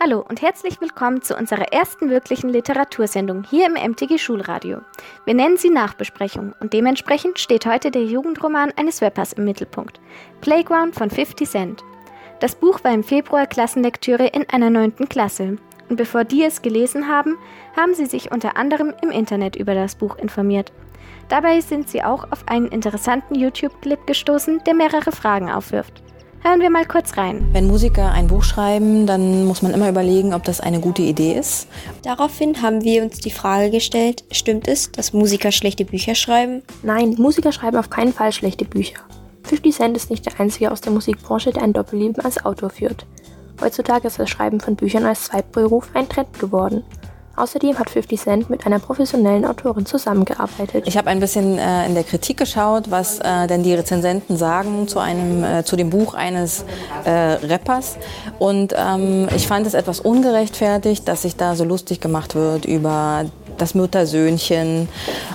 Hallo und herzlich willkommen zu unserer ersten wirklichen Literatursendung hier im MTG Schulradio. Wir nennen sie Nachbesprechung und dementsprechend steht heute der Jugendroman eines Rappers im Mittelpunkt. Playground von 50 Cent. Das Buch war im Februar Klassenlektüre in einer neunten Klasse. Und bevor die es gelesen haben, haben sie sich unter anderem im Internet über das Buch informiert. Dabei sind sie auch auf einen interessanten YouTube-Clip gestoßen, der mehrere Fragen aufwirft. Hören wir mal kurz rein. Wenn Musiker ein Buch schreiben, dann muss man immer überlegen, ob das eine gute Idee ist. Daraufhin haben wir uns die Frage gestellt, stimmt es, dass Musiker schlechte Bücher schreiben? Nein, Musiker schreiben auf keinen Fall schlechte Bücher. 50 Cent ist nicht der einzige aus der Musikbranche, der ein Doppelleben als Autor führt. Heutzutage ist das Schreiben von Büchern als Zweitberuf ein Trend geworden. Außerdem hat 50 Cent mit einer professionellen Autorin zusammengearbeitet. Ich habe ein bisschen äh, in der Kritik geschaut, was äh, denn die Rezensenten sagen zu, einem, äh, zu dem Buch eines äh, Rappers. Und ähm, ich fand es etwas ungerechtfertigt, dass sich da so lustig gemacht wird über das Muttersöhnchen.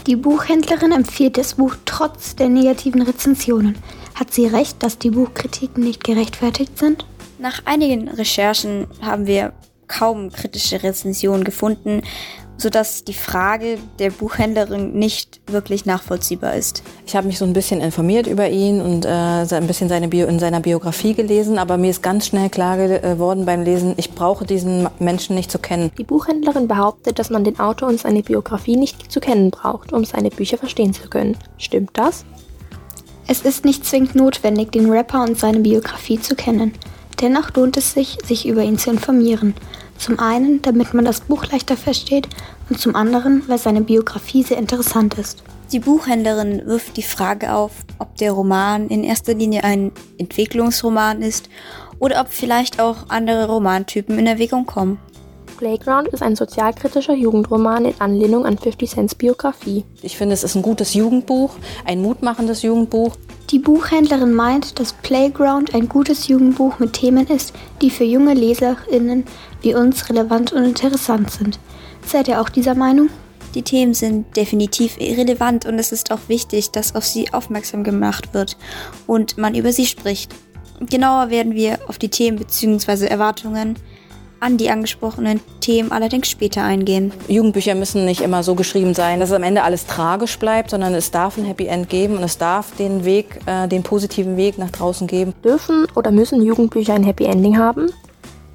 Die Buchhändlerin empfiehlt das Buch trotz der negativen Rezensionen. Hat sie recht, dass die Buchkritiken nicht gerechtfertigt sind? Nach einigen Recherchen haben wir kaum kritische Rezensionen gefunden, sodass die Frage der Buchhändlerin nicht wirklich nachvollziehbar ist. Ich habe mich so ein bisschen informiert über ihn und äh, ein bisschen seine Bio, in seiner Biografie gelesen, aber mir ist ganz schnell klar geworden beim Lesen, ich brauche diesen Menschen nicht zu kennen. Die Buchhändlerin behauptet, dass man den Autor und seine Biografie nicht zu kennen braucht, um seine Bücher verstehen zu können. Stimmt das? Es ist nicht zwingend notwendig, den Rapper und seine Biografie zu kennen. Dennoch lohnt es sich, sich über ihn zu informieren. Zum einen, damit man das Buch leichter versteht und zum anderen, weil seine Biografie sehr interessant ist. Die Buchhändlerin wirft die Frage auf, ob der Roman in erster Linie ein Entwicklungsroman ist oder ob vielleicht auch andere Romantypen in Erwägung kommen. Playground ist ein sozialkritischer Jugendroman in Anlehnung an 50 Cents Biografie. Ich finde, es ist ein gutes Jugendbuch, ein mutmachendes Jugendbuch. Die Buchhändlerin meint, dass Playground ein gutes Jugendbuch mit Themen ist, die für junge LeserInnen wie uns relevant und interessant sind. Seid ihr auch dieser Meinung? Die Themen sind definitiv relevant und es ist auch wichtig, dass auf sie aufmerksam gemacht wird und man über sie spricht. Genauer werden wir auf die Themen bzw. Erwartungen an die angesprochenen Themen allerdings später eingehen. Jugendbücher müssen nicht immer so geschrieben sein, dass am Ende alles tragisch bleibt, sondern es darf ein Happy End geben und es darf den Weg, äh, den positiven Weg nach draußen geben. Dürfen oder müssen Jugendbücher ein Happy Ending haben?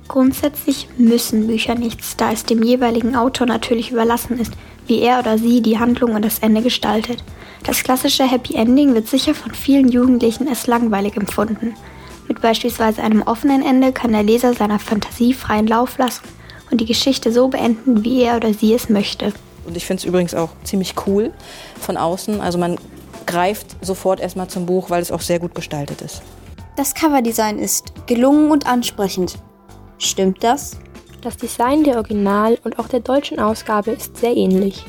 Grundsätzlich müssen Bücher nichts, da es dem jeweiligen Autor natürlich überlassen ist, wie er oder sie die Handlung und das Ende gestaltet. Das klassische Happy Ending wird sicher von vielen Jugendlichen als langweilig empfunden. Mit beispielsweise einem offenen Ende kann der Leser seiner Fantasie freien Lauf lassen und die Geschichte so beenden, wie er oder sie es möchte. Und ich finde es übrigens auch ziemlich cool von außen. Also man greift sofort erstmal zum Buch, weil es auch sehr gut gestaltet ist. Das Coverdesign ist gelungen und ansprechend. Stimmt das? Das Design der Original- und auch der deutschen Ausgabe ist sehr ähnlich.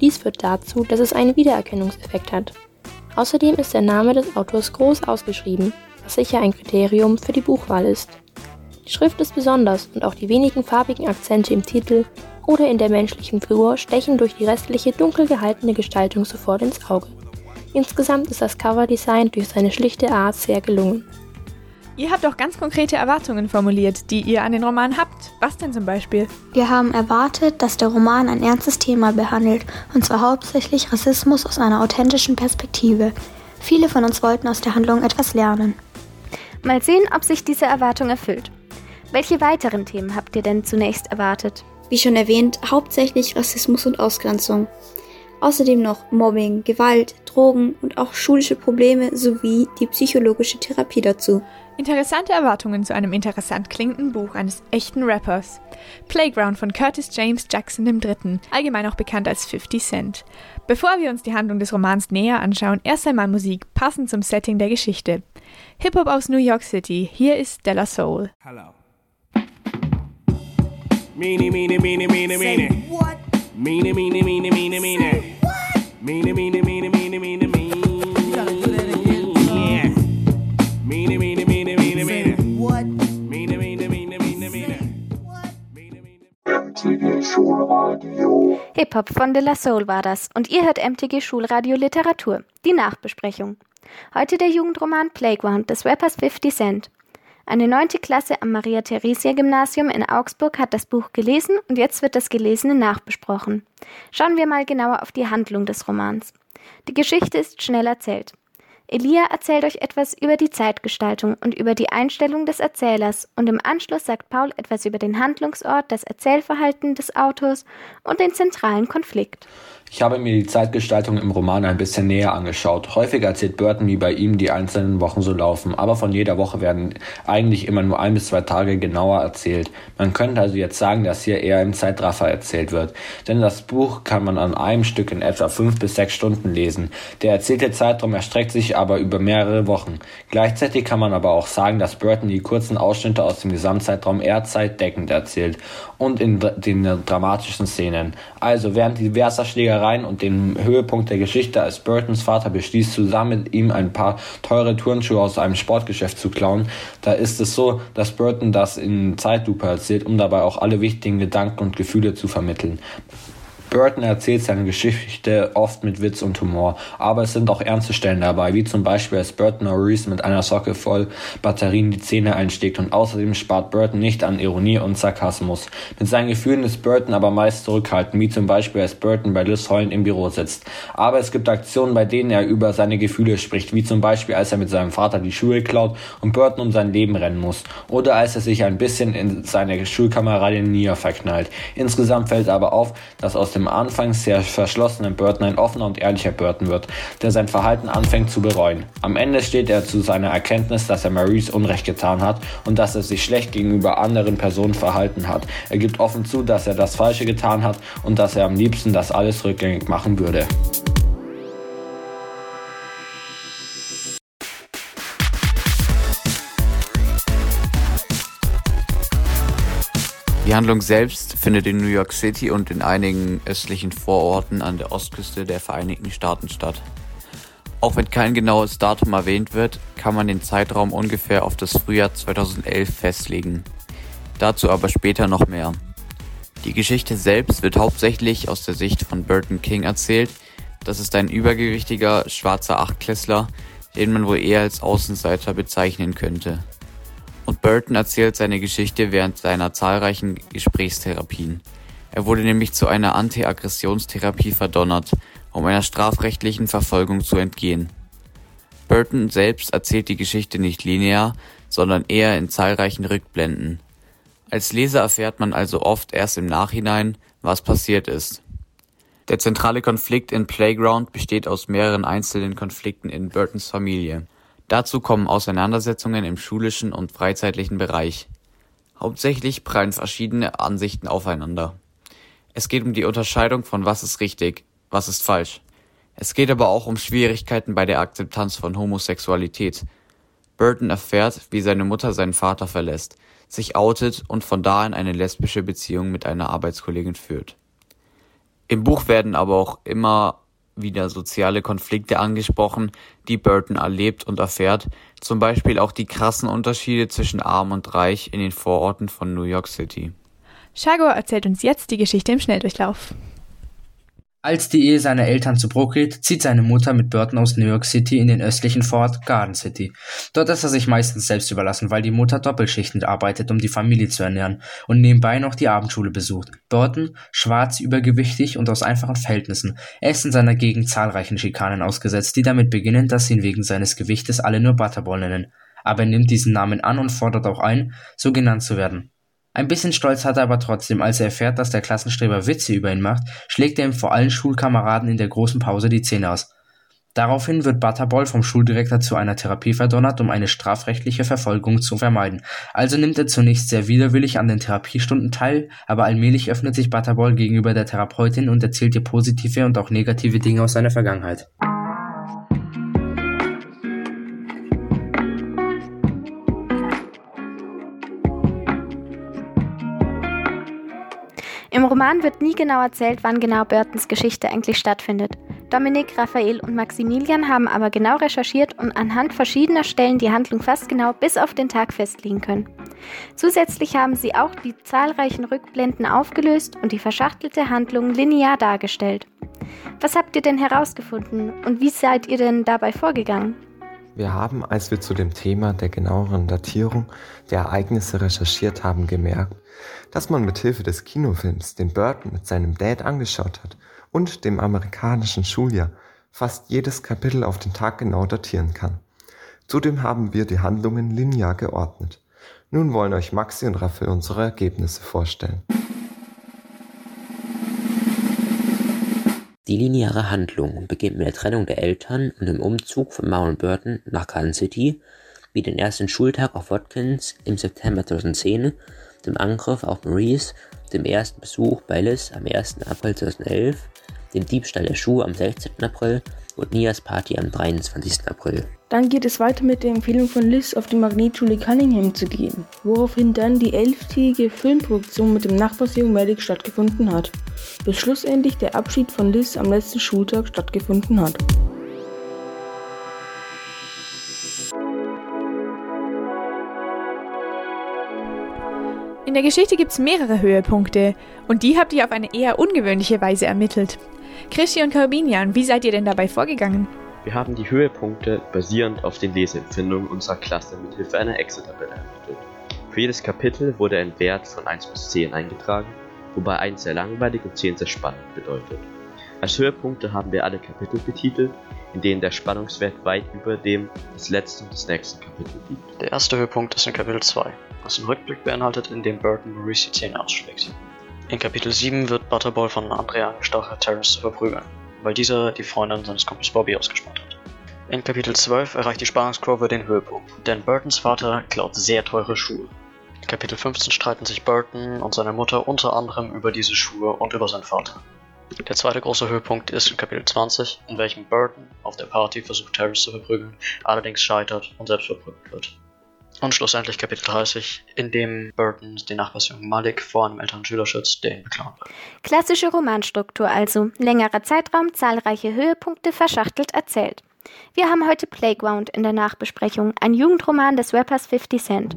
Dies führt dazu, dass es einen Wiedererkennungseffekt hat. Außerdem ist der Name des Autors groß ausgeschrieben, was sicher ein Kriterium für die Buchwahl ist. Die Schrift ist besonders und auch die wenigen farbigen Akzente im Titel oder in der menschlichen Figur stechen durch die restliche dunkel gehaltene Gestaltung sofort ins Auge. Insgesamt ist das Coverdesign durch seine schlichte Art sehr gelungen. Ihr habt auch ganz konkrete Erwartungen formuliert, die ihr an den Roman habt. Was denn zum Beispiel? Wir haben erwartet, dass der Roman ein ernstes Thema behandelt, und zwar hauptsächlich Rassismus aus einer authentischen Perspektive. Viele von uns wollten aus der Handlung etwas lernen. Mal sehen, ob sich diese Erwartung erfüllt. Welche weiteren Themen habt ihr denn zunächst erwartet? Wie schon erwähnt, hauptsächlich Rassismus und Ausgrenzung. Außerdem noch Mobbing, Gewalt, Drogen und auch schulische Probleme sowie die psychologische Therapie dazu. Interessante Erwartungen zu einem interessant klingenden Buch eines echten Rappers. Playground von Curtis James Jackson III., allgemein auch bekannt als 50 Cent. Bevor wir uns die Handlung des Romans näher anschauen, erst einmal Musik, passend zum Setting der Geschichte. Hip-Hop aus New York City, hier ist Della Soul. Hello. Meanie, meanie, meanie, meanie, meanie. What? Meanie, meanie, meanie, meanie, meanie. What? Meanie, meanie, meanie, meanie, meanie, meanie. Yeah. Meanie, meanie, meanie, meanie, meanie. What? Meanie, meanie, meanie, meanie, meanie. What? Meanie, meanie. MTG Schulradio. Hip-Hop von De La Soul war das und ihr hört MTG Schulradio Literatur, die Nachbesprechung. Heute der Jugendroman Playground des Rappers 50 Cent. Eine neunte Klasse am Maria-Theresia-Gymnasium in Augsburg hat das Buch gelesen und jetzt wird das Gelesene nachbesprochen. Schauen wir mal genauer auf die Handlung des Romans. Die Geschichte ist schnell erzählt. Elia erzählt euch etwas über die Zeitgestaltung und über die Einstellung des Erzählers und im Anschluss sagt Paul etwas über den Handlungsort, das Erzählverhalten des Autors und den zentralen Konflikt. Ich habe mir die Zeitgestaltung im Roman ein bisschen näher angeschaut. Häufig erzählt Burton, wie bei ihm die einzelnen Wochen so laufen, aber von jeder Woche werden eigentlich immer nur ein bis zwei Tage genauer erzählt. Man könnte also jetzt sagen, dass hier eher im Zeitraffer erzählt wird. Denn das Buch kann man an einem Stück in etwa fünf bis sechs Stunden lesen. Der erzählte Zeitraum erstreckt sich aber über mehrere Wochen. Gleichzeitig kann man aber auch sagen, dass Burton die kurzen Ausschnitte aus dem Gesamtzeitraum eher zeitdeckend erzählt und in den dramatischen Szenen. Also während diverser Schlägereien und dem Höhepunkt der Geschichte, als Burtons Vater beschließt, zusammen mit ihm ein paar teure Turnschuhe aus einem Sportgeschäft zu klauen, da ist es so, dass Burton das in Zeitlupe erzählt, um dabei auch alle wichtigen Gedanken und Gefühle zu vermitteln. Burton erzählt seine Geschichte oft mit Witz und Humor, aber es sind auch ernste Stellen dabei, wie zum Beispiel als Burton Maurice mit einer Socke voll Batterien die Zähne einsteckt und außerdem spart Burton nicht an Ironie und Sarkasmus. Mit seinen Gefühlen ist Burton aber meist zurückhaltend, wie zum Beispiel als Burton bei Liz heulend im Büro sitzt. Aber es gibt Aktionen, bei denen er über seine Gefühle spricht, wie zum Beispiel als er mit seinem Vater die Schuhe klaut und Burton um sein Leben rennen muss, oder als er sich ein bisschen in seine Schulkameradin Nia verknallt. Insgesamt fällt aber auf, dass aus dem anfangs sehr verschlossenen Burton ein offener und ehrlicher Burton wird, der sein Verhalten anfängt zu bereuen. Am Ende steht er zu seiner Erkenntnis, dass er Maurice Unrecht getan hat und dass er sich schlecht gegenüber anderen Personen verhalten hat. Er gibt offen zu, dass er das Falsche getan hat und dass er am liebsten das alles rückgängig machen würde. Die Handlung selbst findet in New York City und in einigen östlichen Vororten an der Ostküste der Vereinigten Staaten statt. Auch wenn kein genaues Datum erwähnt wird, kann man den Zeitraum ungefähr auf das Frühjahr 2011 festlegen. Dazu aber später noch mehr. Die Geschichte selbst wird hauptsächlich aus der Sicht von Burton King erzählt. Das ist ein übergewichtiger, schwarzer Achtklässler, den man wohl eher als Außenseiter bezeichnen könnte Burton erzählt seine Geschichte während seiner zahlreichen Gesprächstherapien. Er wurde nämlich zu einer Antiaggressionstherapie verdonnert, um einer strafrechtlichen Verfolgung zu entgehen. Burton selbst erzählt die Geschichte nicht linear, sondern eher in zahlreichen Rückblenden. Als Leser erfährt man also oft erst im Nachhinein, was passiert ist. Der zentrale Konflikt in Playground besteht aus mehreren einzelnen Konflikten in Burtons Familie. Dazu kommen Auseinandersetzungen im schulischen und freizeitlichen Bereich. Hauptsächlich prallen verschiedene Ansichten aufeinander. Es geht um die Unterscheidung von was ist richtig, was ist falsch. Es geht aber auch um Schwierigkeiten bei der Akzeptanz von Homosexualität. Burton erfährt, wie seine Mutter seinen Vater verlässt, sich outet und von da an eine lesbische Beziehung mit einer Arbeitskollegin führt. Im Buch werden aber auch immer wieder soziale Konflikte angesprochen, die Burton erlebt und erfährt, zum Beispiel auch die krassen Unterschiede zwischen arm und reich in den Vororten von New York City. Shagor erzählt uns jetzt die Geschichte im Schnelldurchlauf. Als die Ehe seiner Eltern zu Bruch geht, zieht seine Mutter mit Burton aus New York City in den östlichen Vorort Garden City. Dort ist er sich meistens selbst überlassen, weil die Mutter Doppelschichten arbeitet, um die Familie zu ernähren und nebenbei noch die Abendschule besucht. Burton, schwarz, übergewichtig und aus einfachen Verhältnissen, er ist in seiner Gegend zahlreichen Schikanen ausgesetzt, die damit beginnen, dass sie ihn wegen seines Gewichtes alle nur Butterball nennen. Aber er nimmt diesen Namen an und fordert auch ein, so genannt zu werden. Ein bisschen Stolz hat er aber trotzdem, als er erfährt, dass der Klassenstreber Witze über ihn macht, schlägt er ihm vor allen Schulkameraden in der großen Pause die Zähne aus. Daraufhin wird Butterball vom Schuldirektor zu einer Therapie verdonnert, um eine strafrechtliche Verfolgung zu vermeiden. Also nimmt er zunächst sehr widerwillig an den Therapiestunden teil, aber allmählich öffnet sich Butterball gegenüber der Therapeutin und erzählt ihr positive und auch negative Dinge aus seiner Vergangenheit. Roman wird nie genau erzählt, wann genau Burtons Geschichte eigentlich stattfindet. Dominik, Raphael und Maximilian haben aber genau recherchiert und anhand verschiedener Stellen die Handlung fast genau bis auf den Tag festlegen können. Zusätzlich haben sie auch die zahlreichen Rückblenden aufgelöst und die verschachtelte Handlung linear dargestellt. Was habt ihr denn herausgefunden und wie seid ihr denn dabei vorgegangen? Wir haben, als wir zu dem Thema der genaueren Datierung der Ereignisse recherchiert haben, gemerkt, dass man mit Hilfe des Kinofilms, den Burton mit seinem Dad angeschaut hat, und dem amerikanischen Schuljahr fast jedes Kapitel auf den Tag genau datieren kann. Zudem haben wir die Handlungen linear geordnet. Nun wollen euch Maxi und Raphael unsere Ergebnisse vorstellen. Die lineare Handlung beginnt mit der Trennung der Eltern und dem Umzug von Maury Burton nach Garden City, wie den ersten Schultag auf Watkins im September 2010, dem Angriff auf Maurice, dem ersten Besuch bei Liz am 1. April 2011, dem Diebstahl der Schuhe am 16. April und Nias Party am 23. April. Dann geht es weiter mit der Empfehlung von Liz, auf die Magnetschule Cunningham zu gehen, woraufhin dann die elftägige Filmproduktion mit dem Nachbarsjungen Medic stattgefunden hat, bis schlussendlich der Abschied von Liz am letzten Schultag stattgefunden hat. In der Geschichte gibt es mehrere Höhepunkte und die habt ihr auf eine eher ungewöhnliche Weise ermittelt. Christi und Corbinian, wie seid ihr denn dabei vorgegangen? Wir haben die Höhepunkte basierend auf den Leseempfindungen unserer Klasse mit Hilfe einer Excel-Tabelle ermittelt. Für jedes Kapitel wurde ein Wert von 1 bis 10 eingetragen, wobei 1 sehr langweilig und 10 sehr spannend bedeutet. Als Höhepunkte haben wir alle Kapitel betitelt, in denen der Spannungswert weit über dem des letzten und des nächsten Kapitels liegt. Der erste Höhepunkt ist in Kapitel 2, was einen Rückblick beinhaltet, in dem Burton Maurice die Zähne ausschlägt. In Kapitel 7 wird Butterball von Andrea angestachelt, Terrence zu verprügeln, weil dieser die Freundin seines Kumpels Bobby ausgespannt hat. In Kapitel 12 erreicht die Spannungskurve den Höhepunkt, denn Burtons Vater klaut sehr teure Schuhe. In Kapitel 15 streiten sich Burton und seine Mutter unter anderem über diese Schuhe und über seinen Vater. Der zweite große Höhepunkt ist in Kapitel 20, in welchem Burton auf der Party versucht Terrence zu verprügeln, allerdings scheitert und selbst verprügelt wird. Und schlussendlich Kapitel 30, in dem Burton den Nachbarsjungen Malik vor einem älteren Schüler schützt, der ihn beklauen will. Klassische Romanstruktur also. Längerer Zeitraum, zahlreiche Höhepunkte verschachtelt erzählt. Wir haben heute Playground in der Nachbesprechung, ein Jugendroman des Rappers 50 Cent.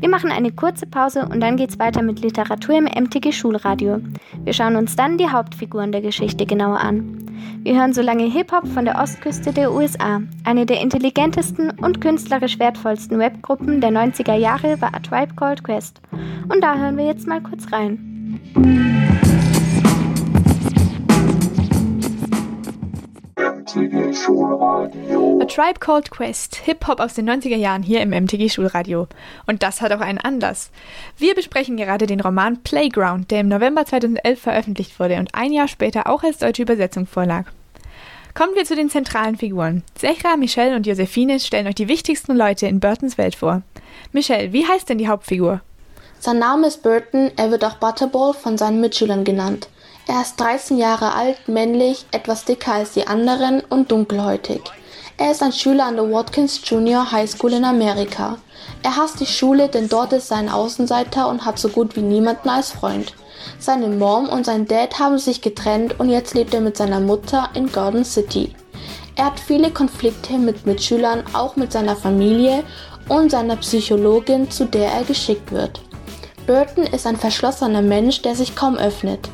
Wir machen eine kurze Pause und dann geht's weiter mit Literatur im MTG Schulradio. Wir schauen uns dann die Hauptfiguren der Geschichte genauer an. Wir hören so lange Hip-Hop von der Ostküste der USA. Eine der intelligentesten und künstlerisch wertvollsten Webgruppen der 90er Jahre war A Tribe Called Quest. Und da hören wir jetzt mal kurz rein. Tribe Called Quest, Hip-Hop aus den 90er Jahren hier im MTG Schulradio. Und das hat auch einen Anlass. Wir besprechen gerade den Roman Playground, der im November 2011 veröffentlicht wurde und ein Jahr später auch als deutsche Übersetzung vorlag. Kommen wir zu den zentralen Figuren. Zechra, Michelle und Josephine stellen euch die wichtigsten Leute in Burtons Welt vor. Michelle, wie heißt denn die Hauptfigur? Sein Name ist Burton, er wird auch Butterball von seinen Mitschülern genannt. Er ist 13 Jahre alt, männlich, etwas dicker als die anderen und dunkelhäutig. Er ist ein Schüler an der Watkins Junior High School in Amerika. Er hasst die Schule, denn dort ist er ein Außenseiter und hat so gut wie niemanden als Freund. Seine Mom und sein Dad haben sich getrennt und jetzt lebt er mit seiner Mutter in Garden City. Er hat viele Konflikte mit Mitschülern, auch mit seiner Familie und seiner Psychologin, zu der er geschickt wird. Burton ist ein verschlossener Mensch, der sich kaum öffnet.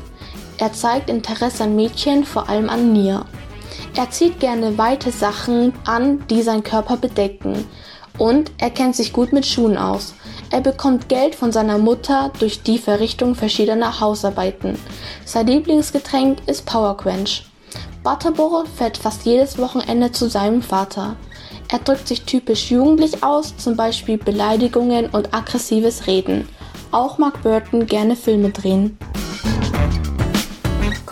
Er zeigt Interesse an Mädchen, vor allem an Nia. Er zieht gerne weite Sachen an, die seinen Körper bedecken. Und er kennt sich gut mit Schuhen aus. Er bekommt Geld von seiner Mutter durch die Verrichtung verschiedener Hausarbeiten. Sein Lieblingsgetränk ist Power Quench. Butterball fährt fast jedes Wochenende zu seinem Vater. Er drückt sich typisch jugendlich aus, zum Beispiel Beleidigungen und aggressives Reden. Auch mag Burton gerne Filme drehen.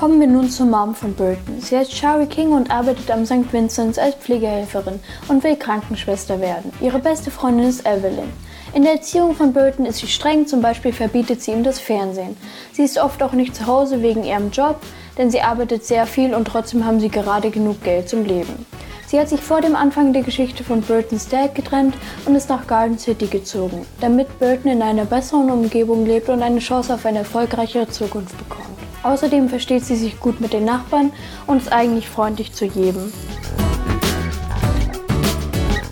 Kommen wir nun zur Mom von Burton. Sie heißt Shari King und arbeitet am St. Vincent's als Pflegehelferin und will Krankenschwester werden. Ihre beste Freundin ist Evelyn. In der Erziehung von Burton ist sie streng, zum Beispiel verbietet sie ihm das Fernsehen. Sie ist oft auch nicht zu Hause wegen ihrem Job, denn sie arbeitet sehr viel und trotzdem haben sie gerade genug Geld zum Leben. Sie hat sich vor dem Anfang der Geschichte von Burtons Dad getrennt und ist nach Garden City gezogen, damit Burton in einer besseren Umgebung lebt und eine Chance auf eine erfolgreichere Zukunft bekommt. Außerdem versteht sie sich gut mit den Nachbarn und ist eigentlich freundlich zu jedem.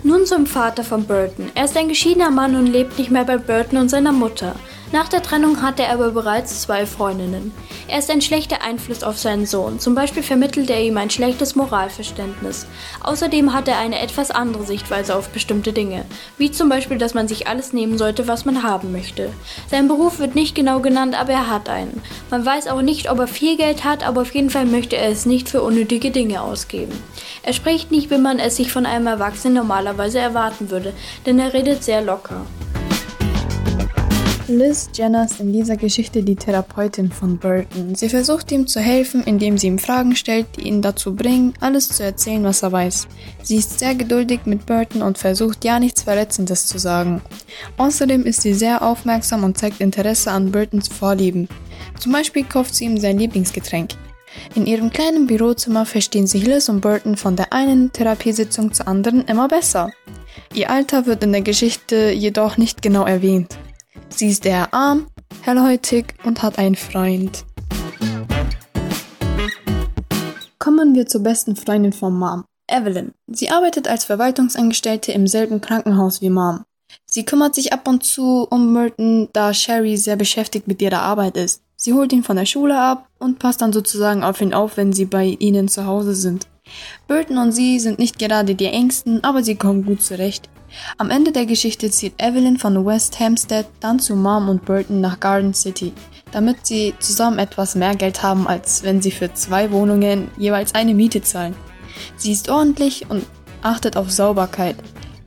Nun zum Vater von Burton. Er ist ein geschiedener Mann und lebt nicht mehr bei Burton und seiner Mutter. Nach der Trennung hatte er aber bereits zwei Freundinnen. Er ist ein schlechter Einfluss auf seinen Sohn, zum Beispiel vermittelt er ihm ein schlechtes Moralverständnis. Außerdem hat er eine etwas andere Sichtweise auf bestimmte Dinge, wie zum Beispiel, dass man sich alles nehmen sollte, was man haben möchte. Sein Beruf wird nicht genau genannt, aber er hat einen. Man weiß auch nicht, ob er viel Geld hat, aber auf jeden Fall möchte er es nicht für unnötige Dinge ausgeben. Er spricht nicht, wie man es sich von einem Erwachsenen normalerweise erwarten würde, denn er redet sehr locker. Liz Jenner ist in dieser Geschichte die Therapeutin von Burton. Sie versucht ihm zu helfen, indem sie ihm Fragen stellt, die ihn dazu bringen, alles zu erzählen, was er weiß. Sie ist sehr geduldig mit Burton und versucht ja nichts Verletzendes zu sagen. Außerdem ist sie sehr aufmerksam und zeigt Interesse an Burtons Vorlieben. Zum Beispiel kauft sie ihm sein Lieblingsgetränk. In ihrem kleinen Bürozimmer verstehen sich Liz und Burton von der einen Therapiesitzung zur anderen immer besser. Ihr Alter wird in der Geschichte jedoch nicht genau erwähnt. Sie ist eher arm, hellhäutig und hat einen Freund. Kommen wir zur besten Freundin von Mom, Evelyn. Sie arbeitet als Verwaltungsangestellte im selben Krankenhaus wie Mom. Sie kümmert sich ab und zu um Merton, da Sherry sehr beschäftigt mit ihrer Arbeit ist. Sie holt ihn von der Schule ab und passt dann sozusagen auf ihn auf, wenn sie bei ihnen zu Hause sind. Burton und sie sind nicht gerade die Ängsten, aber sie kommen gut zurecht. Am Ende der Geschichte zieht Evelyn von West Hampstead dann zu Mom und Burton nach Garden City, damit sie zusammen etwas mehr Geld haben, als wenn sie für zwei Wohnungen jeweils eine Miete zahlen. Sie ist ordentlich und achtet auf Sauberkeit.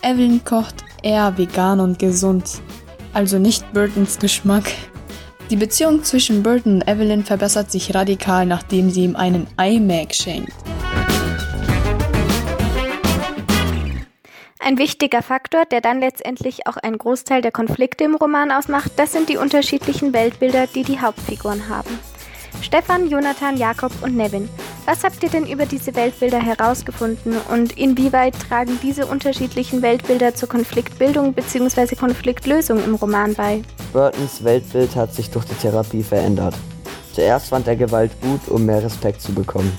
Evelyn kocht eher vegan und gesund, also nicht Burtons Geschmack. Die Beziehung zwischen Burton und Evelyn verbessert sich radikal, nachdem sie ihm einen iMac schenkt. Ein wichtiger Faktor, der dann letztendlich auch einen Großteil der Konflikte im Roman ausmacht, das sind die unterschiedlichen Weltbilder, die die Hauptfiguren haben. Stefan, Jonathan, Jakob und Nevin, was habt ihr denn über diese Weltbilder herausgefunden und inwieweit tragen diese unterschiedlichen Weltbilder zur Konfliktbildung bzw. Konfliktlösung im Roman bei? Burtons Weltbild hat sich durch die Therapie verändert. Zuerst fand er Gewalt gut, um mehr Respekt zu bekommen.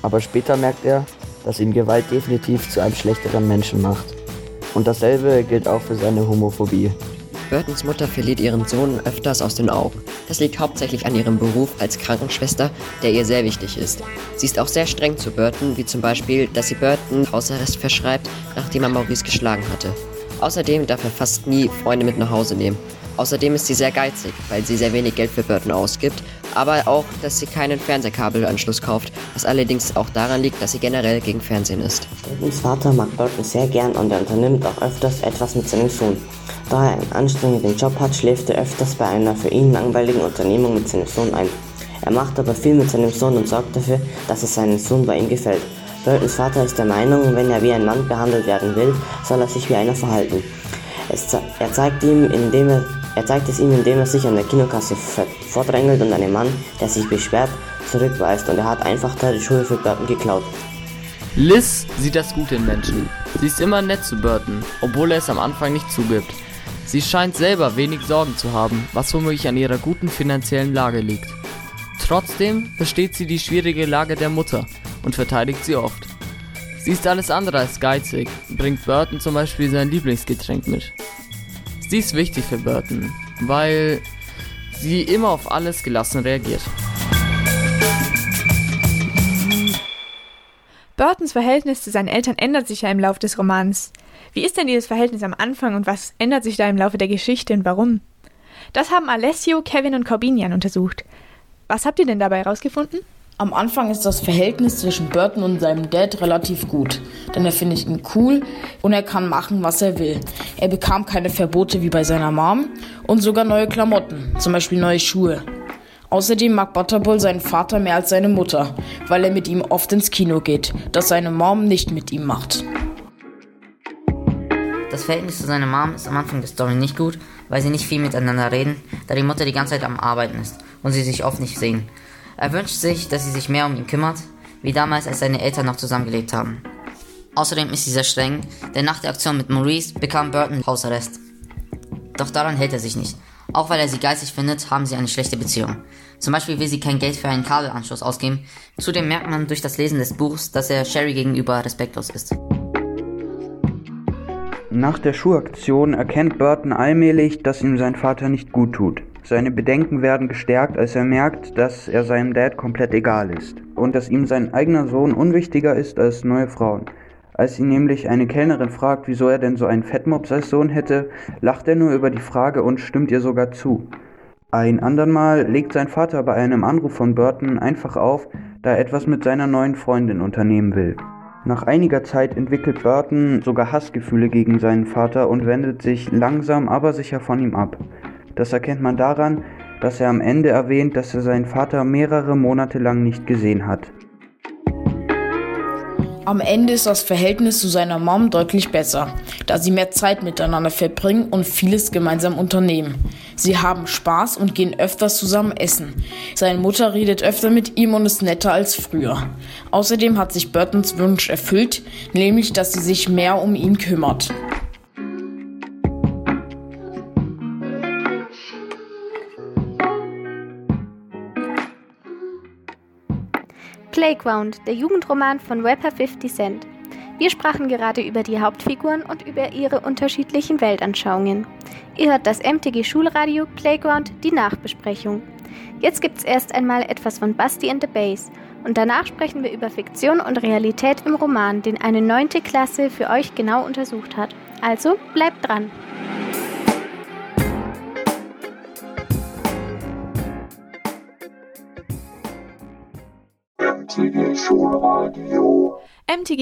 Aber später merkt er, dass ihn Gewalt definitiv zu einem schlechteren Menschen macht. Und dasselbe gilt auch für seine Homophobie. Burtons Mutter verliert ihren Sohn öfters aus den Augen. Das liegt hauptsächlich an ihrem Beruf als Krankenschwester, der ihr sehr wichtig ist. Sie ist auch sehr streng zu Burton, wie zum Beispiel, dass sie Burton Hausarrest verschreibt, nachdem er Maurice geschlagen hatte. Außerdem darf er fast nie Freunde mit nach Hause nehmen. Außerdem ist sie sehr geizig, weil sie sehr wenig Geld für Burton ausgibt, aber auch, dass sie keinen Fernsehkabelanschluss kauft, was allerdings auch daran liegt, dass sie generell gegen Fernsehen ist. Burtons Vater mag Burton sehr gern und er unternimmt auch öfters etwas mit seinem Sohn. Da er einen anstrengenden Job hat, schläft er öfters bei einer für ihn langweiligen Unternehmung mit seinem Sohn ein. Er macht aber viel mit seinem Sohn und sorgt dafür, dass es seinem Sohn bei ihm gefällt. Burtons Vater ist der Meinung, wenn er wie ein Mann behandelt werden will, soll er sich wie einer verhalten. Es, er zeigt ihm, indem er er zeigt es ihm, indem er sich an der Kinokasse vordrängelt und einen Mann, der sich beschwert, zurückweist und er hat einfach Teil der Schuhe für Burton geklaut. Liz sieht das Gute in Menschen. Sie ist immer nett zu Burton, obwohl er es am Anfang nicht zugibt. Sie scheint selber wenig Sorgen zu haben, was womöglich an ihrer guten finanziellen Lage liegt. Trotzdem versteht sie die schwierige Lage der Mutter und verteidigt sie oft. Sie ist alles andere als geizig, bringt Burton zum Beispiel sein Lieblingsgetränk mit. Sie ist wichtig für Burton, weil sie immer auf alles gelassen reagiert. Burtons Verhältnis zu seinen Eltern ändert sich ja im Laufe des Romans. Wie ist denn dieses Verhältnis am Anfang und was ändert sich da im Laufe der Geschichte und warum? Das haben Alessio, Kevin und Corbinian untersucht. Was habt ihr denn dabei herausgefunden? Am Anfang ist das Verhältnis zwischen Burton und seinem Dad relativ gut, denn er findet ihn cool und er kann machen, was er will. Er bekam keine Verbote wie bei seiner Mom und sogar neue Klamotten, zum Beispiel neue Schuhe. Außerdem mag Butterball seinen Vater mehr als seine Mutter, weil er mit ihm oft ins Kino geht, das seine Mom nicht mit ihm macht. Das Verhältnis zu seiner Mom ist am Anfang der Story nicht gut, weil sie nicht viel miteinander reden, da die Mutter die ganze Zeit am Arbeiten ist und sie sich oft nicht sehen. Er wünscht sich, dass sie sich mehr um ihn kümmert, wie damals, als seine Eltern noch zusammengelebt haben. Außerdem ist sie sehr streng, denn nach der Aktion mit Maurice bekam Burton Hausarrest. Doch daran hält er sich nicht. Auch weil er sie geistig findet, haben sie eine schlechte Beziehung. Zum Beispiel will sie kein Geld für einen Kabelanschluss ausgeben. Zudem merkt man durch das Lesen des Buchs, dass er Sherry gegenüber respektlos ist. Nach der Schuhaktion erkennt Burton allmählich, dass ihm sein Vater nicht gut tut. Seine Bedenken werden gestärkt, als er merkt, dass er seinem Dad komplett egal ist und dass ihm sein eigener Sohn unwichtiger ist als neue Frauen. Als ihn nämlich eine Kellnerin fragt, wieso er denn so einen Fettmops als Sohn hätte, lacht er nur über die Frage und stimmt ihr sogar zu. Ein andermal legt sein Vater bei einem Anruf von Burton einfach auf, da er etwas mit seiner neuen Freundin unternehmen will. Nach einiger Zeit entwickelt Burton sogar Hassgefühle gegen seinen Vater und wendet sich langsam aber sicher von ihm ab. Das erkennt man daran, dass er am Ende erwähnt, dass er seinen Vater mehrere Monate lang nicht gesehen hat. Am Ende ist das Verhältnis zu seiner Mom deutlich besser, da sie mehr Zeit miteinander verbringen und vieles gemeinsam unternehmen. Sie haben Spaß und gehen öfters zusammen essen. Seine Mutter redet öfter mit ihm und ist netter als früher. Außerdem hat sich Burtons Wunsch erfüllt, nämlich dass sie sich mehr um ihn kümmert. Playground, der Jugendroman von Rapper 50 Cent. Wir sprachen gerade über die Hauptfiguren und über ihre unterschiedlichen Weltanschauungen. Ihr hört das MTG Schulradio Playground, die Nachbesprechung. Jetzt gibt's erst einmal etwas von Basti and the Bass und danach sprechen wir über Fiktion und Realität im Roman, den eine neunte Klasse für euch genau untersucht hat. Also bleibt dran! MTG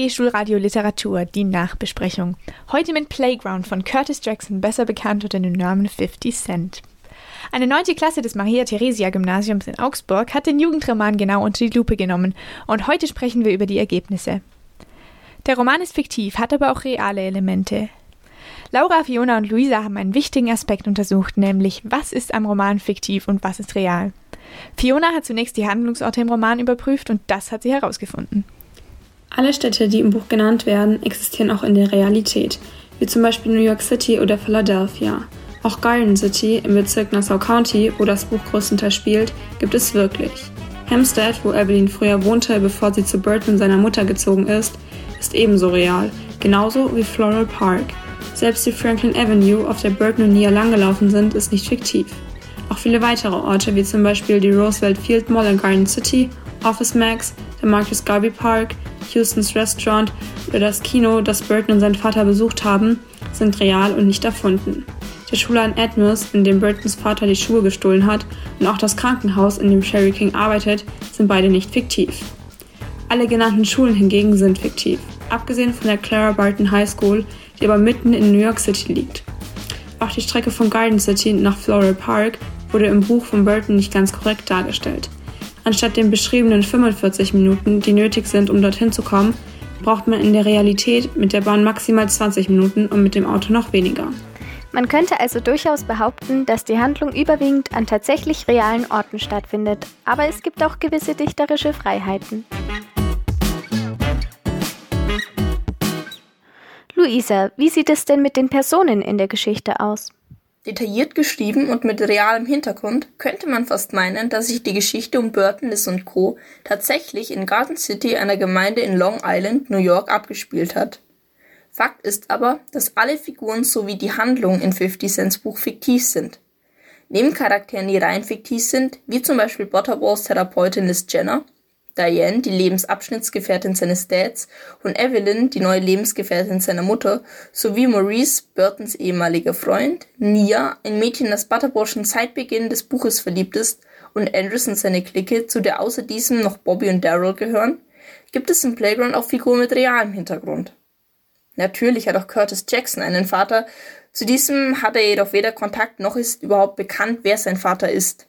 Schulradio. Literatur, die Nachbesprechung. Heute mit Playground von Curtis Jackson, besser bekannt unter dem Namen 50 Cent. Eine neunte Klasse des Maria Theresia Gymnasiums in Augsburg hat den Jugendroman genau unter die Lupe genommen und heute sprechen wir über die Ergebnisse. Der Roman ist fiktiv, hat aber auch reale Elemente. Laura, Fiona und Luisa haben einen wichtigen Aspekt untersucht, nämlich was ist am Roman fiktiv und was ist real. Fiona hat zunächst die Handlungsorte im Roman überprüft und das hat sie herausgefunden. Alle Städte, die im Buch genannt werden, existieren auch in der Realität, wie zum Beispiel New York City oder Philadelphia. Auch Garden City im Bezirk Nassau County, wo das Buch größtenteils spielt, gibt es wirklich. Hampstead, wo Evelyn früher wohnte, bevor sie zu Burton seiner Mutter gezogen ist, ist ebenso real, genauso wie Floral Park. Selbst die Franklin Avenue, auf der Burton und Nia langgelaufen sind, ist nicht fiktiv. Auch viele weitere Orte, wie zum Beispiel die Roosevelt Field Mall in Garden City, Office Max, der Marcus Garvey Park, Houstons Restaurant oder das Kino, das Burton und sein Vater besucht haben, sind real und nicht erfunden. Der Schulladen Atmos, in dem Burtons Vater die Schuhe gestohlen hat, und auch das Krankenhaus, in dem Sherry King arbeitet, sind beide nicht fiktiv. Alle genannten Schulen hingegen sind fiktiv, abgesehen von der Clara Barton High School, die aber mitten in New York City liegt. Auch die Strecke von Garden City nach Floral Park wurde im Buch von Burton nicht ganz korrekt dargestellt. Anstatt den beschriebenen 45 Minuten, die nötig sind, um dorthin zu kommen, braucht man in der Realität mit der Bahn maximal 20 Minuten und mit dem Auto noch weniger. Man könnte also durchaus behaupten, dass die Handlung überwiegend an tatsächlich realen Orten stattfindet, aber es gibt auch gewisse dichterische Freiheiten. Luisa, wie sieht es denn mit den Personen in der Geschichte aus? Detailliert geschrieben und mit realem Hintergrund könnte man fast meinen, dass sich die Geschichte um Burton, Liz und Co. tatsächlich in Garden City, einer Gemeinde in Long Island, New York, abgespielt hat. Fakt ist aber, dass alle Figuren sowie die Handlung in 50 Cents Buch fiktiv sind. Nebencharakteren, die rein fiktiv sind, wie zum Beispiel Butterballs Therapeutin Liz Jenner, Diane, die Lebensabschnittsgefährtin seines Dads, und Evelyn, die neue Lebensgefährtin seiner Mutter, sowie Maurice, Burtons ehemaliger Freund, Nia, ein Mädchen, das Butterball schon seit Beginn des Buches verliebt ist, und Andrews und seine Clique, zu der außer diesem noch Bobby und Daryl gehören, gibt es im Playground auch Figuren mit realem Hintergrund. Natürlich hat auch Curtis Jackson einen Vater, zu diesem hat er jedoch weder Kontakt noch ist überhaupt bekannt, wer sein Vater ist.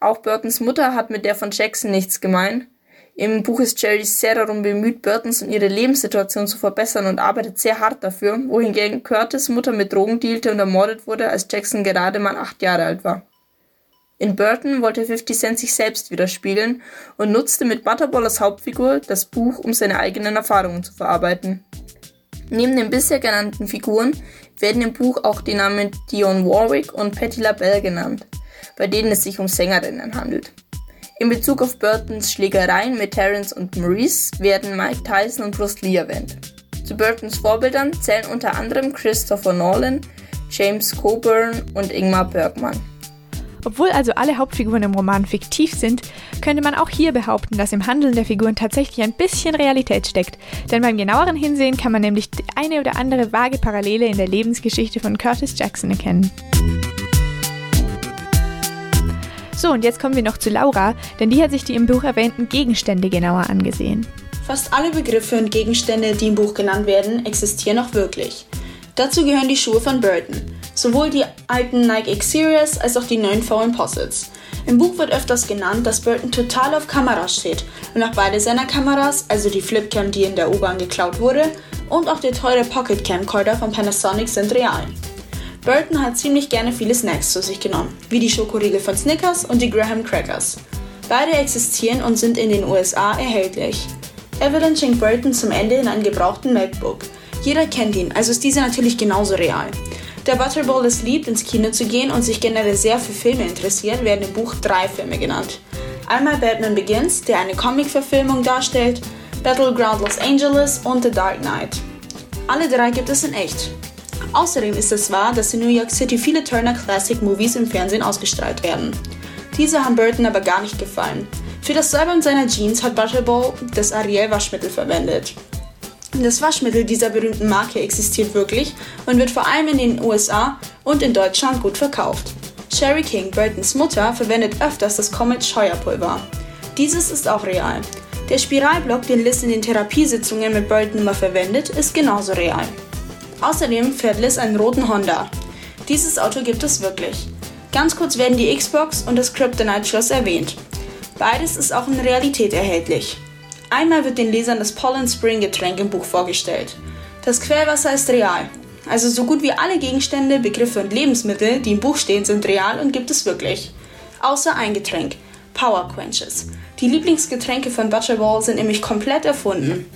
Auch Burtons Mutter hat mit der von Jackson nichts gemein, im Buch ist Jerry sehr darum bemüht, Burtons und ihre Lebenssituation zu verbessern und arbeitet sehr hart dafür, wohingegen Curtis Mutter mit Drogen dealte und ermordet wurde, als Jackson gerade mal acht Jahre alt war. In Burton wollte 50 Cent sich selbst widerspiegeln und nutzte mit Butterball als Hauptfigur das Buch, um seine eigenen Erfahrungen zu verarbeiten. Neben den bisher genannten Figuren werden im Buch auch die Namen Dion Warwick und Patty LaBelle genannt, bei denen es sich um Sängerinnen handelt. In Bezug auf Burtons Schlägereien mit Terence und Maurice werden Mike Tyson und Bruce Lee erwähnt. Zu Burtons Vorbildern zählen unter anderem Christopher Nolan, James Coburn und Ingmar Bergman. Obwohl also alle Hauptfiguren im Roman fiktiv sind, könnte man auch hier behaupten, dass im Handeln der Figuren tatsächlich ein bisschen Realität steckt. Denn beim genaueren Hinsehen kann man nämlich eine oder andere vage Parallele in der Lebensgeschichte von Curtis Jackson erkennen. So, und jetzt kommen wir noch zu Laura, denn die hat sich die im Buch erwähnten Gegenstände genauer angesehen. Fast alle Begriffe und Gegenstände, die im Buch genannt werden, existieren auch wirklich. Dazu gehören die Schuhe von Burton, sowohl die alten Nike X Series als auch die neuen Fallen Posits. Im Buch wird öfters genannt, dass Burton total auf Kameras steht und auch beide seiner Kameras, also die Flipcam, die in der U-Bahn geklaut wurde, und auch der teure Pocket Camcorder von Panasonic sind real. Burton hat ziemlich gerne viele Snacks zu sich genommen, wie die Schokoriegel von Snickers und die Graham Crackers. Beide existieren und sind in den USA erhältlich. Evelyn schenkt Burton zum Ende in einen gebrauchten MacBook. Jeder kennt ihn, also ist dieser natürlich genauso real. Der Butterball es liebt, ins Kino zu gehen und sich generell sehr für Filme interessiert, werden im Buch drei Filme genannt. Einmal Batman Begins, der eine Comic-Verfilmung darstellt, Battleground Los Angeles und The Dark Knight. Alle drei gibt es in echt. Außerdem ist es wahr, dass in New York City viele Turner Classic Movies im Fernsehen ausgestrahlt werden. Diese haben Burton aber gar nicht gefallen. Für das Säubern seiner Jeans hat Butterball das Ariel Waschmittel verwendet. Das Waschmittel dieser berühmten Marke existiert wirklich und wird vor allem in den USA und in Deutschland gut verkauft. Sherry King, Burtons Mutter, verwendet öfters das Comet Scheuerpulver. Dieses ist auch real. Der Spiralblock, den Liz in den Therapiesitzungen mit Burton immer verwendet, ist genauso real. Außerdem fährt Liz einen roten Honda. Dieses Auto gibt es wirklich. Ganz kurz werden die Xbox und das Kryptonite Schloss erwähnt. Beides ist auch in Realität erhältlich. Einmal wird den Lesern das Pollen Spring Getränk im Buch vorgestellt. Das Quellwasser ist real. Also so gut wie alle Gegenstände, Begriffe und Lebensmittel, die im Buch stehen, sind real und gibt es wirklich. Außer ein Getränk, Power Quenches. Die Lieblingsgetränke von Butcherball sind nämlich komplett erfunden.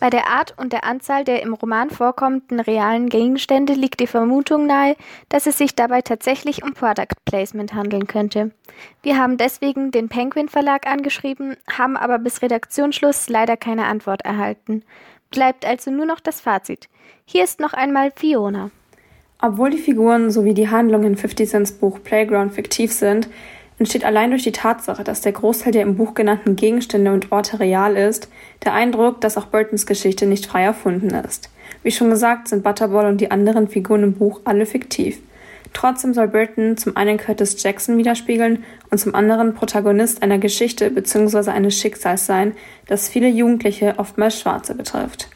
Bei der Art und der Anzahl der im Roman vorkommenden realen Gegenstände liegt die Vermutung nahe, dass es sich dabei tatsächlich um Product Placement handeln könnte. Wir haben deswegen den Penguin Verlag angeschrieben, haben aber bis Redaktionsschluss leider keine Antwort erhalten. Bleibt also nur noch das Fazit. Hier ist noch einmal Fiona. Obwohl die Figuren sowie die Handlungen in 50 Cents Buch Playground fiktiv sind, entsteht allein durch die Tatsache, dass der Großteil der im Buch genannten Gegenstände und Orte real ist, der Eindruck, dass auch Burtons Geschichte nicht frei erfunden ist. Wie schon gesagt, sind Butterball und die anderen Figuren im Buch alle fiktiv. Trotzdem soll Burton zum einen Curtis Jackson widerspiegeln und zum anderen Protagonist einer Geschichte bzw. eines Schicksals sein, das viele Jugendliche, oftmals Schwarze, betrifft.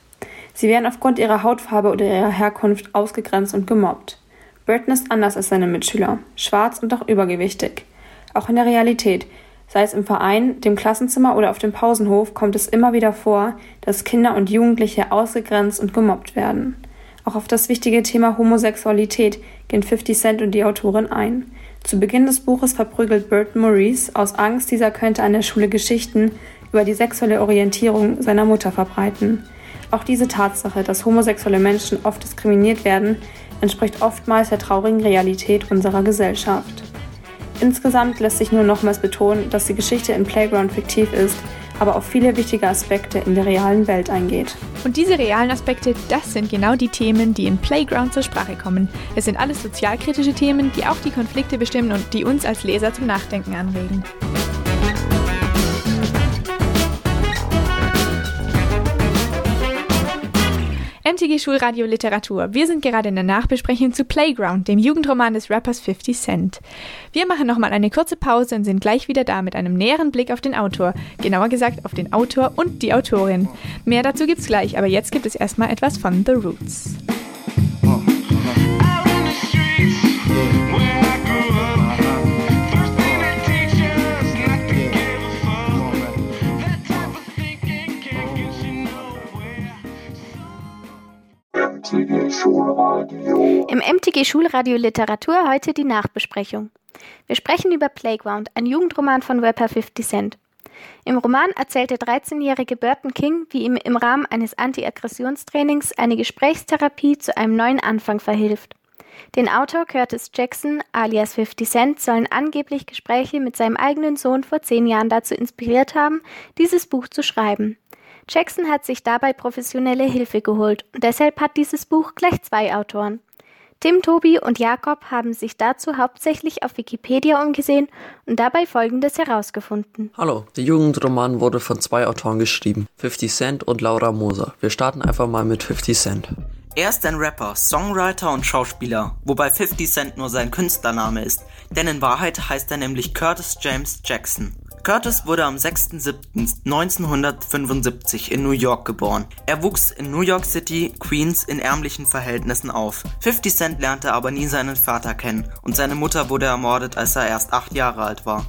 Sie werden aufgrund ihrer Hautfarbe oder ihrer Herkunft ausgegrenzt und gemobbt. Burton ist anders als seine Mitschüler, schwarz und auch übergewichtig. Auch in der Realität, sei es im Verein, dem Klassenzimmer oder auf dem Pausenhof, kommt es immer wieder vor, dass Kinder und Jugendliche ausgegrenzt und gemobbt werden. Auch auf das wichtige Thema Homosexualität gehen 50 Cent und die Autorin ein. Zu Beginn des Buches verprügelt Burton Maurice aus Angst, dieser könnte an der Schule Geschichten über die sexuelle Orientierung seiner Mutter verbreiten. Auch diese Tatsache, dass homosexuelle Menschen oft diskriminiert werden, entspricht oftmals der traurigen Realität unserer Gesellschaft. Insgesamt lässt sich nur nochmals betonen, dass die Geschichte in Playground fiktiv ist, aber auf viele wichtige Aspekte in der realen Welt eingeht. Und diese realen Aspekte, das sind genau die Themen, die in Playground zur Sprache kommen. Es sind alles sozialkritische Themen, die auch die Konflikte bestimmen und die uns als Leser zum Nachdenken anregen. MTG Schulradio Literatur. Wir sind gerade in der Nachbesprechung zu Playground, dem Jugendroman des Rappers 50 Cent. Wir machen nochmal eine kurze Pause und sind gleich wieder da mit einem näheren Blick auf den Autor. Genauer gesagt auf den Autor und die Autorin. Mehr dazu gibt's gleich, aber jetzt gibt es erstmal etwas von The Roots. MTG Schulradio Literatur heute die Nachbesprechung. Wir sprechen über Playground, ein Jugendroman von Rapper 50 Cent. Im Roman erzählt der 13-jährige Burton King, wie ihm im Rahmen eines Anti-Aggressionstrainings eine Gesprächstherapie zu einem neuen Anfang verhilft. Den Autor Curtis Jackson alias 50 Cent sollen angeblich Gespräche mit seinem eigenen Sohn vor zehn Jahren dazu inspiriert haben, dieses Buch zu schreiben. Jackson hat sich dabei professionelle Hilfe geholt und deshalb hat dieses Buch gleich zwei Autoren. Tim, Tobi und Jakob haben sich dazu hauptsächlich auf Wikipedia umgesehen und dabei Folgendes herausgefunden. Hallo, der Jugendroman wurde von zwei Autoren geschrieben, 50 Cent und Laura Moser. Wir starten einfach mal mit 50 Cent. Er ist ein Rapper, Songwriter und Schauspieler, wobei 50 Cent nur sein Künstlername ist, denn in Wahrheit heißt er nämlich Curtis James Jackson. Curtis wurde am 6.7.1975 in New York geboren. Er wuchs in New York City, Queens in ärmlichen Verhältnissen auf. 50 Cent lernte aber nie seinen Vater kennen und seine Mutter wurde ermordet, als er erst acht Jahre alt war.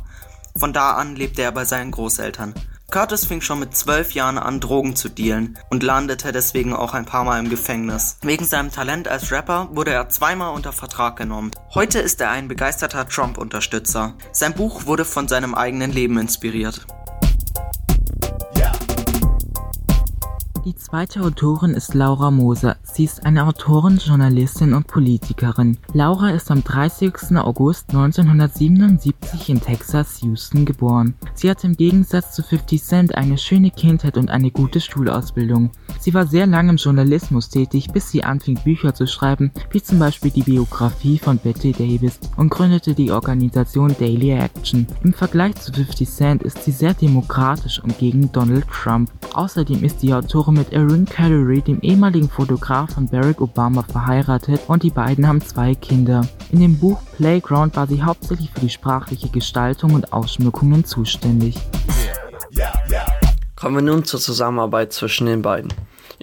Von da an lebte er bei seinen Großeltern. Curtis fing schon mit zwölf Jahren an, Drogen zu dealen und landete deswegen auch ein paar Mal im Gefängnis. Wegen seinem Talent als Rapper wurde er zweimal unter Vertrag genommen. Heute ist er ein begeisterter Trump-Unterstützer. Sein Buch wurde von seinem eigenen Leben inspiriert. Die zweite Autorin ist Laura Moser. Sie ist eine Autorin, Journalistin und Politikerin. Laura ist am 30. August 1977 in Texas, Houston geboren. Sie hatte im Gegensatz zu 50 Cent eine schöne Kindheit und eine gute Schulausbildung. Sie war sehr lange im Journalismus tätig, bis sie anfing Bücher zu schreiben, wie zum Beispiel die Biografie von Betty Davis und gründete die Organisation Daily Action. Im Vergleich zu 50 Cent ist sie sehr demokratisch und gegen Donald Trump. Außerdem ist die Autorin mit Erin Callery, dem ehemaligen Fotograf von Barack Obama, verheiratet und die beiden haben zwei Kinder. In dem Buch Playground war sie hauptsächlich für die sprachliche Gestaltung und Ausschmückungen zuständig. Kommen wir nun zur Zusammenarbeit zwischen den beiden.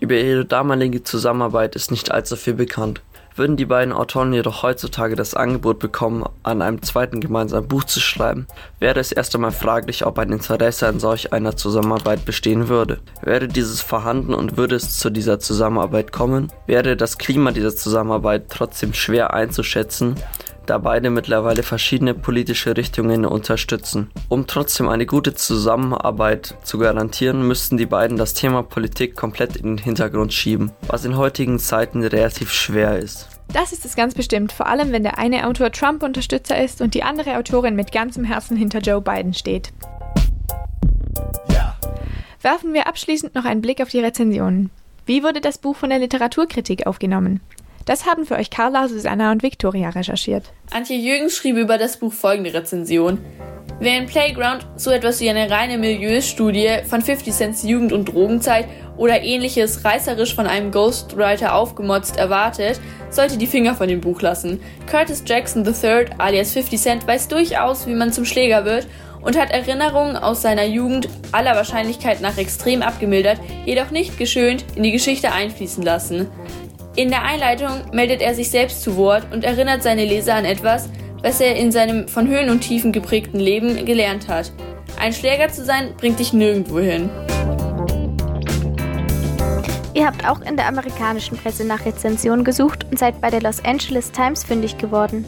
Über ihre damalige Zusammenarbeit ist nicht allzu viel bekannt. Würden die beiden Autoren jedoch heutzutage das Angebot bekommen, an einem zweiten gemeinsamen Buch zu schreiben, wäre es erst einmal fraglich, ob ein Interesse an solch einer Zusammenarbeit bestehen würde. Wäre dieses vorhanden und würde es zu dieser Zusammenarbeit kommen, wäre das Klima dieser Zusammenarbeit trotzdem schwer einzuschätzen, da beide mittlerweile verschiedene politische Richtungen unterstützen. Um trotzdem eine gute Zusammenarbeit zu garantieren, müssten die beiden das Thema Politik komplett in den Hintergrund schieben, was in heutigen Zeiten relativ schwer ist. Das ist es ganz bestimmt, vor allem wenn der eine Autor Trump-Unterstützer ist und die andere Autorin mit ganzem Herzen hinter Joe Biden steht. Werfen wir abschließend noch einen Blick auf die Rezensionen. Wie wurde das Buch von der Literaturkritik aufgenommen? Das haben für euch Carla, Susanna und Victoria recherchiert. Antje Jürgens schrieb über das Buch folgende Rezension. Wer in Playground so etwas wie eine reine Milieustudie von 50 Cents Jugend- und Drogenzeit oder ähnliches reißerisch von einem Ghostwriter aufgemotzt erwartet, sollte die Finger von dem Buch lassen. Curtis Jackson III alias 50 Cent weiß durchaus, wie man zum Schläger wird und hat Erinnerungen aus seiner Jugend aller Wahrscheinlichkeit nach extrem abgemildert, jedoch nicht geschönt in die Geschichte einfließen lassen. In der Einleitung meldet er sich selbst zu Wort und erinnert seine Leser an etwas, was er in seinem von Höhen und Tiefen geprägten Leben gelernt hat. Ein Schläger zu sein, bringt dich nirgendwo hin. Ihr habt auch in der amerikanischen Presse nach Rezensionen gesucht und seid bei der Los Angeles Times fündig geworden.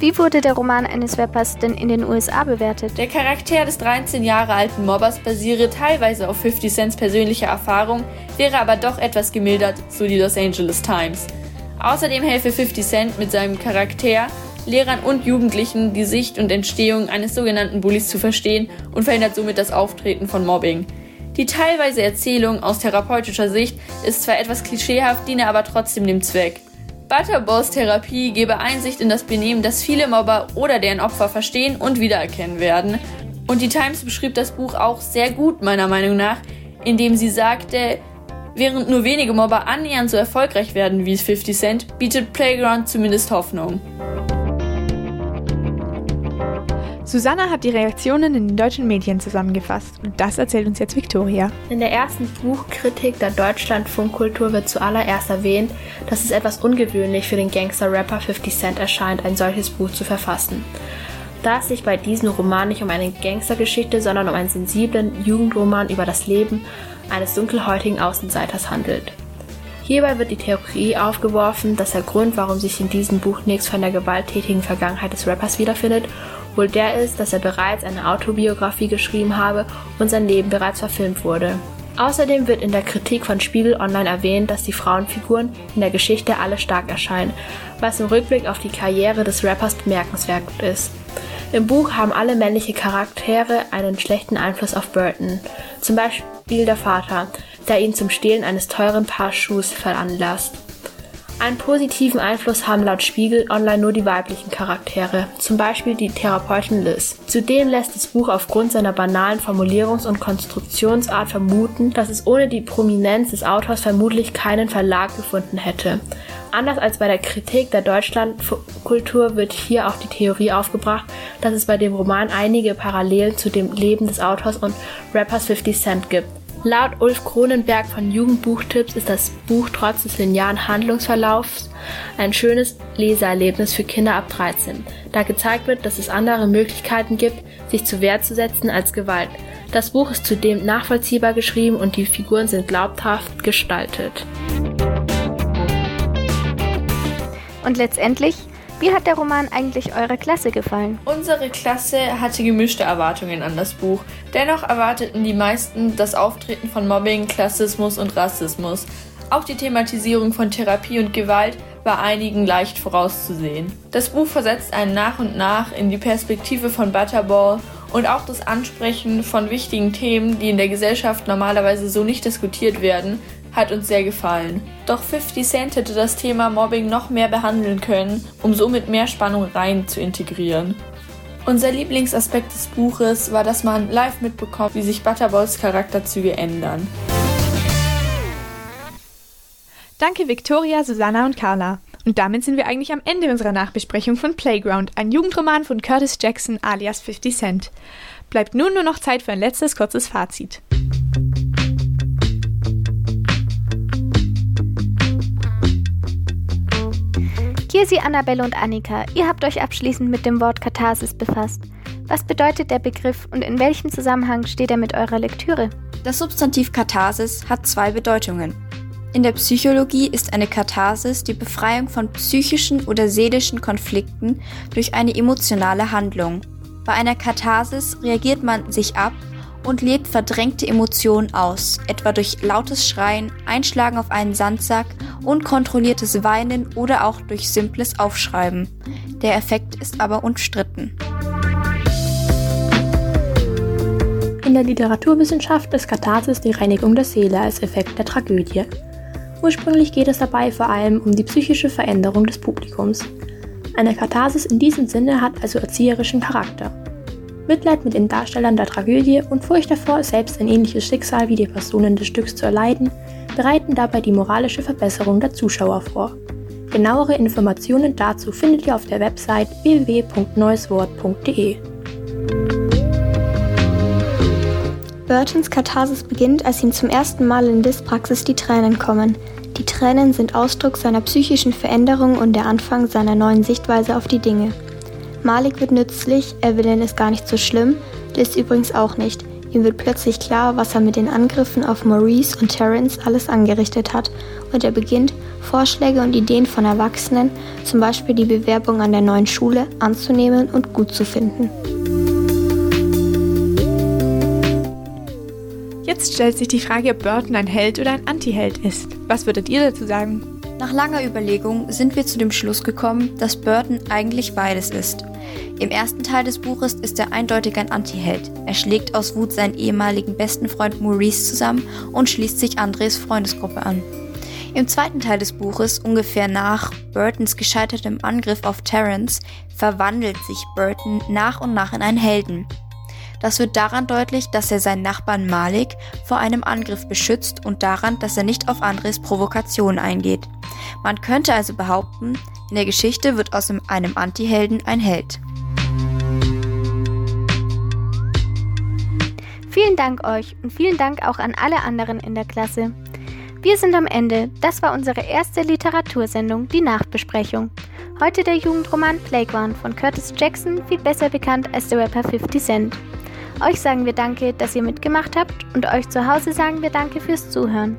Wie wurde der Roman eines Rappers denn in den USA bewertet? Der Charakter des 13 Jahre alten Mobbers basiere teilweise auf 50 Cents persönlicher Erfahrung, wäre aber doch etwas gemildert, so die Los Angeles Times. Außerdem helfe 50 Cent mit seinem Charakter, Lehrern und Jugendlichen die Sicht und Entstehung eines sogenannten Bullies zu verstehen und verhindert somit das Auftreten von Mobbing. Die teilweise Erzählung aus therapeutischer Sicht ist zwar etwas klischeehaft, diene aber trotzdem dem Zweck. Butterballs Therapie gebe Einsicht in das Benehmen, das viele Mobber oder deren Opfer verstehen und wiedererkennen werden. Und die Times beschrieb das Buch auch sehr gut, meiner Meinung nach, indem sie sagte, während nur wenige Mobber annähernd so erfolgreich werden wie 50 Cent, bietet Playground zumindest Hoffnung. Susanna hat die Reaktionen in den deutschen Medien zusammengefasst und das erzählt uns jetzt Victoria. In der ersten Buchkritik der Deutschlandfunkkultur wird zuallererst erwähnt, dass es etwas ungewöhnlich für den Gangster-Rapper 50 Cent erscheint, ein solches Buch zu verfassen. Da es sich bei diesem Roman nicht um eine Gangstergeschichte, sondern um einen sensiblen Jugendroman über das Leben eines dunkelhäutigen Außenseiters handelt. Hierbei wird die Theorie aufgeworfen, dass der Grund, warum sich in diesem Buch nichts von der gewalttätigen Vergangenheit des Rappers wiederfindet, wohl der ist, dass er bereits eine Autobiografie geschrieben habe und sein Leben bereits verfilmt wurde. Außerdem wird in der Kritik von Spiegel Online erwähnt, dass die Frauenfiguren in der Geschichte alle stark erscheinen, was im Rückblick auf die Karriere des Rappers bemerkenswert ist. Im Buch haben alle männliche Charaktere einen schlechten Einfluss auf Burton. Zum Beispiel der Vater, der ihn zum Stehlen eines teuren Paar Schuhs veranlasst. Einen positiven Einfluss haben laut Spiegel Online nur die weiblichen Charaktere, zum Beispiel die Therapeutin Liz. Zudem lässt das Buch aufgrund seiner banalen Formulierungs- und Konstruktionsart vermuten, dass es ohne die Prominenz des Autors vermutlich keinen Verlag gefunden hätte. Anders als bei der Kritik der Deutschlandkultur wird hier auch die Theorie aufgebracht, dass es bei dem Roman einige Parallelen zu dem Leben des Autors und Rappers 50 Cent gibt. Laut Ulf Kronenberg von Jugendbuchtipps ist das Buch trotz des linearen Handlungsverlaufs ein schönes Leseerlebnis für Kinder ab 13, da gezeigt wird, dass es andere Möglichkeiten gibt, sich zu Wehr zu setzen als Gewalt. Das Buch ist zudem nachvollziehbar geschrieben und die Figuren sind glaubhaft gestaltet. Und letztendlich, wie hat der Roman eigentlich eurer Klasse gefallen? Unsere Klasse hatte gemischte Erwartungen an das Buch. Dennoch erwarteten die meisten das Auftreten von Mobbing, Klassismus und Rassismus. Auch die Thematisierung von Therapie und Gewalt war einigen leicht vorauszusehen. Das Buch versetzt einen nach und nach in die Perspektive von Butterball und auch das Ansprechen von wichtigen Themen, die in der Gesellschaft normalerweise so nicht diskutiert werden, hat uns sehr gefallen. Doch 50 Cent hätte das Thema Mobbing noch mehr behandeln können, um somit mehr Spannung rein zu integrieren. Unser Lieblingsaspekt des Buches war, dass man live mitbekommt, wie sich Butterballs Charakterzüge ändern. Danke Victoria, Susanna und Carla. Und damit sind wir eigentlich am Ende unserer Nachbesprechung von Playground, ein Jugendroman von Curtis Jackson alias 50 Cent. Bleibt nun nur noch Zeit für ein letztes kurzes Fazit. Kirsi, Annabelle und Annika, ihr habt euch abschließend mit dem Wort Katharsis befasst. Was bedeutet der Begriff und in welchem Zusammenhang steht er mit eurer Lektüre? Das Substantiv Katharsis hat zwei Bedeutungen. In der Psychologie ist eine Katharsis die Befreiung von psychischen oder seelischen Konflikten durch eine emotionale Handlung. Bei einer Katharsis reagiert man sich ab und lebt verdrängte Emotionen aus, etwa durch lautes Schreien, Einschlagen auf einen Sandsack, unkontrolliertes Weinen oder auch durch simples Aufschreiben. Der Effekt ist aber umstritten. In der Literaturwissenschaft ist Katharsis die Reinigung der Seele als Effekt der Tragödie. Ursprünglich geht es dabei vor allem um die psychische Veränderung des Publikums. Eine Katharsis in diesem Sinne hat also erzieherischen Charakter. Mitleid mit den Darstellern der Tragödie und Furcht davor, selbst ein ähnliches Schicksal wie die Personen des Stücks zu erleiden, bereiten dabei die moralische Verbesserung der Zuschauer vor. Genauere Informationen dazu findet ihr auf der Website www.neueswort.de. Burtons Katharsis beginnt, als ihm zum ersten Mal in Liz Praxis die Tränen kommen. Die Tränen sind Ausdruck seiner psychischen Veränderung und der Anfang seiner neuen Sichtweise auf die Dinge. Malik wird nützlich, Evelyn ist gar nicht so schlimm, Liz übrigens auch nicht. Ihm wird plötzlich klar, was er mit den Angriffen auf Maurice und Terence alles angerichtet hat und er beginnt, Vorschläge und Ideen von Erwachsenen, zum Beispiel die Bewerbung an der neuen Schule, anzunehmen und gut zu finden. Jetzt stellt sich die Frage, ob Burton ein Held oder ein Antiheld ist. Was würdet ihr dazu sagen? Nach langer Überlegung sind wir zu dem Schluss gekommen, dass Burton eigentlich beides ist. Im ersten Teil des Buches ist er eindeutig ein Antiheld. Er schlägt aus Wut seinen ehemaligen besten Freund Maurice zusammen und schließt sich Andres Freundesgruppe an. Im zweiten Teil des Buches, ungefähr nach Burtons gescheitertem Angriff auf Terence, verwandelt sich Burton nach und nach in einen Helden. Das wird daran deutlich, dass er seinen Nachbarn Malik vor einem Angriff beschützt und daran, dass er nicht auf Andres Provokation eingeht. Man könnte also behaupten, in der Geschichte wird aus einem Antihelden ein Held. Vielen Dank euch und vielen Dank auch an alle anderen in der Klasse. Wir sind am Ende. Das war unsere erste Literatursendung, die Nachbesprechung. Heute der Jugendroman Playground von Curtis Jackson, viel besser bekannt als der Rapper 50 Cent. Euch sagen wir Danke, dass ihr mitgemacht habt und euch zu Hause sagen wir Danke fürs Zuhören.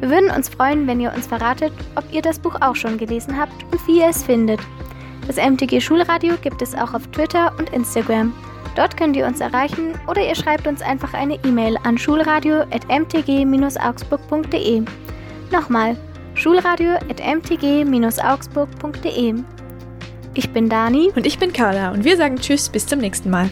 Wir würden uns freuen, wenn ihr uns verratet, ob ihr das Buch auch schon gelesen habt und wie ihr es findet. Das MTG Schulradio gibt es auch auf Twitter und Instagram. Dort könnt ihr uns erreichen oder ihr schreibt uns einfach eine E-Mail an schulradio.mtg-augsburg.de. Nochmal, schulradio.mtg-augsburg.de. Ich bin Dani. Und ich bin Carla und wir sagen Tschüss, bis zum nächsten Mal.